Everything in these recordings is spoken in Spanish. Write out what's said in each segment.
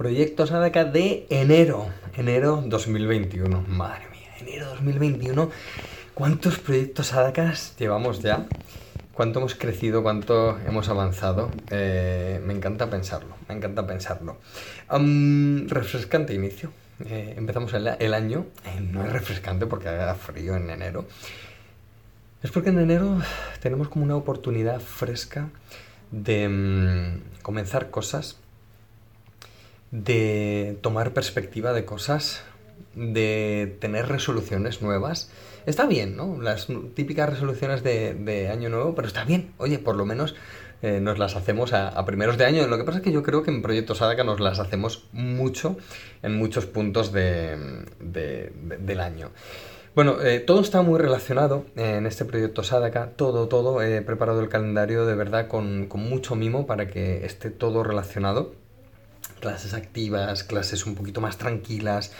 Proyecto Sadaka de enero, enero 2021. Madre mía, enero 2021. ¿Cuántos proyectos Sadakas llevamos ya? ¿Cuánto hemos crecido? ¿Cuánto hemos avanzado? Eh, me encanta pensarlo, me encanta pensarlo. refrescante inicio. Eh, empezamos el, año. Eh, no es refrescante porque haga frío en enero. Es porque en enero tenemos como una oportunidad fresca de mm, comenzar cosas, de tomar perspectiva de cosas, de tener resoluciones nuevas. Está bien, ¿no? Las típicas resoluciones de, año nuevo, pero está bien. Oye, por lo menos eh, nos las hacemos a, primeros de año. Lo que pasa es que yo creo que en Proyecto Sadaka nos las hacemos mucho en muchos puntos del año. Bueno, eh, todo está muy relacionado en este proyecto Sadaka, todo, todo. He preparado el calendario de verdad con, mucho mimo para que esté todo relacionado clases activas, clases un poquito más tranquilas,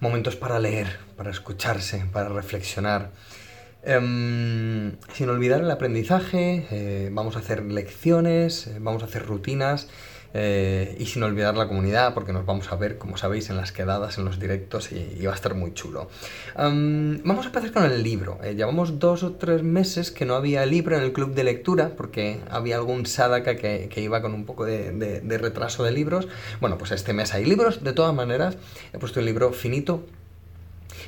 momentos para leer, para escucharse, para reflexionar. Em, sin olvidar el aprendizaje, eh, vamos a hacer lecciones, eh, vamos a hacer rutinas, eh, y sin olvidar la comunidad, porque nos vamos a ver, como sabéis, en las quedadas, en los directos y, va a estar muy chulo. vamos a empezar con el libro. Eh, llevamos dos o tres meses que no había libro en el club de lectura, porque había algún Sadaka que, iba con un poco de, retraso de libros. Bueno, pues este mes hay libros, de todas maneras. He puesto el libro finito,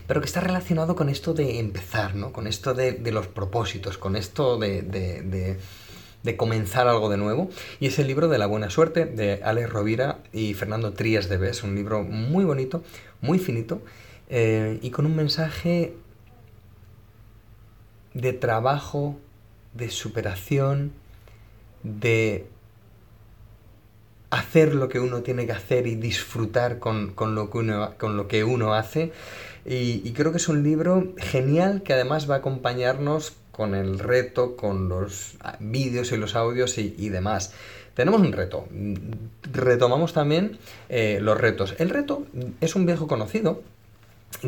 pero que está relacionado con esto de empezar, ¿no? Con esto de, los propósitos, con esto de comenzar algo de nuevo. Y es el libro de La Buena Suerte de Alex Rovira y Fernando Trías de Bes. Un libro muy bonito, muy finito eh, y con un mensaje de trabajo, de superación, de hacer lo que uno tiene que hacer y disfrutar con, lo, que uno, con lo que uno hace. Y, creo que es un libro genial que además va a acompañarnos con el reto, con los vídeos y los audios y, demás. Tenemos un reto. Retomamos también eh, los retos. El reto es un viejo conocido,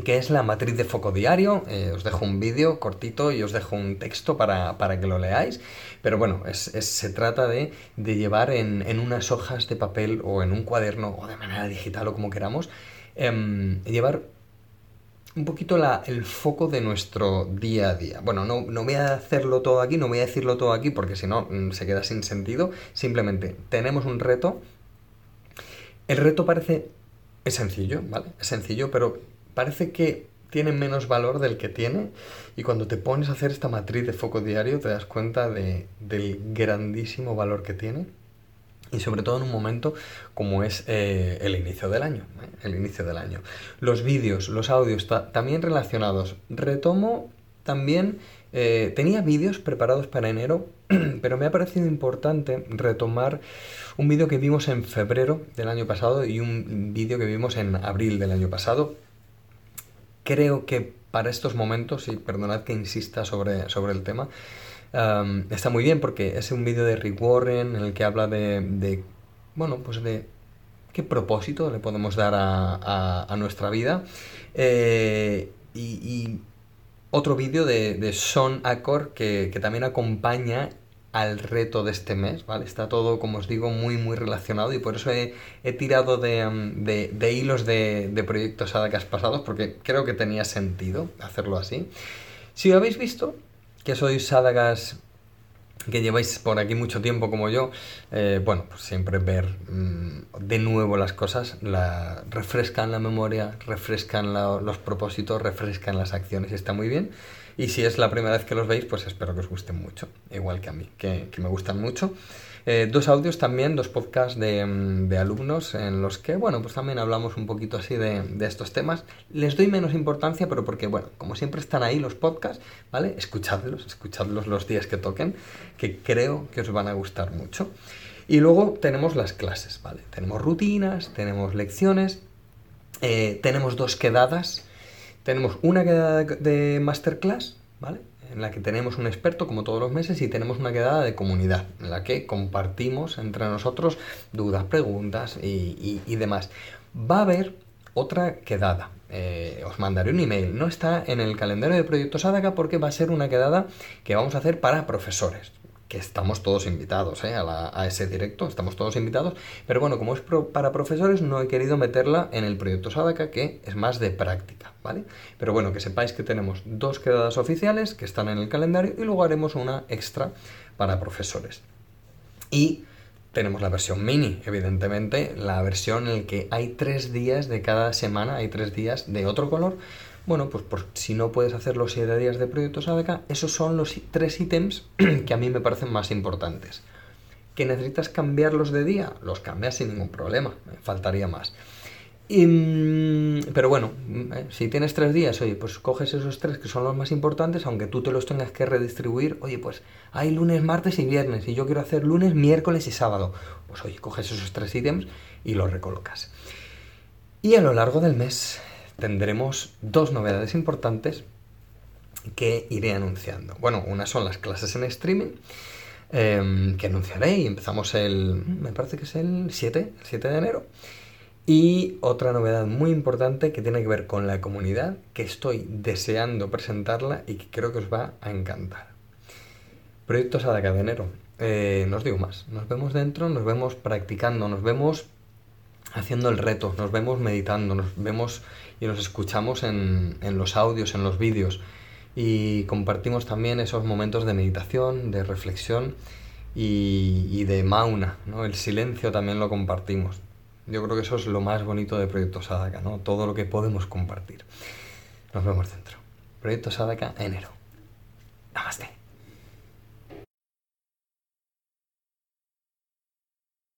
que es la matriz de foco diario. Eh, os dejo un vídeo cortito y os dejo un texto para, que lo leáis. Pero bueno, se trata de, llevar en, unas hojas de papel o en un cuaderno o de manera digital o como queramos, em, llevar un poquito la, el foco de nuestro día a día. Bueno, no, no, voy a hacerlo todo aquí, no voy a decirlo todo aquí porque si no mm, se queda sin sentido. Simplemente tenemos un reto. El reto parece... es sencillo, ¿vale? Es sencillo, pero parece que tiene menos valor del que tiene y cuando te pones a hacer esta matriz de foco diario te das cuenta de, del grandísimo valor que tiene y sobre todo en un momento como es eh, el inicio del año. ¿eh? El inicio del año. Los vídeos, los audios también relacionados. Retomo también, eh, tenía vídeos preparados para enero, pero me ha parecido importante retomar un vídeo que vimos en febrero del año pasado y un vídeo que vimos en abril del año pasado. Creo que para estos momentos, y perdonad que insista sobre, sobre el tema, está muy bien porque es un vídeo de Rick Warren en el que habla de, bueno, pues de qué propósito le podemos dar a, nuestra vida. Eh, y, otro vídeo de, de Sean Accor que, también acompaña al reto de este mes, ¿vale? Está todo, como os digo, muy, muy relacionado y por eso he, tirado de, de, hilos de, de proyectos pasados porque creo que tenía sentido hacerlo así. Si lo habéis visto, que sois sádagas que lleváis por aquí mucho tiempo como yo, eh, bueno, pues siempre ver mm, de nuevo las cosas, la, refrescan la memoria, refrescan los propósitos, refrescan las acciones está muy bien. Y si es la primera vez que los veis, pues espero que os gusten mucho, igual que a mí, que me gustan mucho. Eh, dos audios también, dos podcasts mm, de, alumnos en los que, bueno, pues también hablamos un poquito así de, estos temas. Les doy menos importancia, pero porque, bueno, como siempre están ahí los podcasts, ¿vale? Escuchadlos, escuchadlos los días que toquen, que creo que os van a gustar mucho. Y luego tenemos las clases, ¿vale? Tenemos rutinas, tenemos lecciones, eh, tenemos dos quedadas, tenemos una quedada de masterclass, ¿vale? En la que tenemos un experto como todos los meses y tenemos una quedada de comunidad en la que compartimos entre nosotros dudas, preguntas y, demás. Va a haber otra quedada. Eh, os mandaré un email. No está en el calendario de proyectos Adaga porque va a ser una quedada que vamos a hacer para profesores. Que estamos todos invitados ¿eh? a, ese directo, estamos todos invitados, pero bueno, como es para profesores, no he querido meterla en el proyecto Sadaka, que es más de práctica, ¿vale? Pero bueno, que sepáis que tenemos dos quedadas oficiales que están en el calendario y luego haremos una extra para profesores. Y tenemos la versión mini, evidentemente, la versión en la que hay tres días de cada semana, hay tres días de otro color. Bueno, pues si no puedes hacer los siete días de proyectos ADK, esos son los tres ítems que a mí me parecen más importantes. ¿Que necesitas cambiarlos de día? Los cambias sin ningún problema, me faltaría más. Mm, pero bueno, mm, eh, si tienes tres días, oye, pues coges esos tres que son los más importantes, aunque tú te los tengas que redistribuir, oye, pues hay lunes, martes y viernes, y yo quiero hacer lunes, miércoles y sábado. Pues oye, coges esos tres ítems y los recolocas. Y a lo largo del mes tendremos dos novedades importantes que iré anunciando. Bueno, una son las clases en streaming. Em, que anunciaré y empezamos el, me parece que es el 7, el 7 de enero. Y otra novedad muy importante que tiene que ver con la comunidad, que estoy deseando presentarla y que creo que os va a encantar. Proyectos a de enero. Eh, no os digo más. Nos vemos dentro, nos vemos practicando, nos vemos haciendo el reto, nos vemos meditando, nos vemos y nos escuchamos en, los audios, en los vídeos. Y compartimos también esos momentos de meditación, de reflexión y, de mauna. ¿no? El silencio también lo compartimos yo creo que eso es lo más bonito de Proyecto Sadaka, ¿no? Todo lo que podemos compartir. Nos vemos dentro. Proyecto Sadaka, enero. Namaste.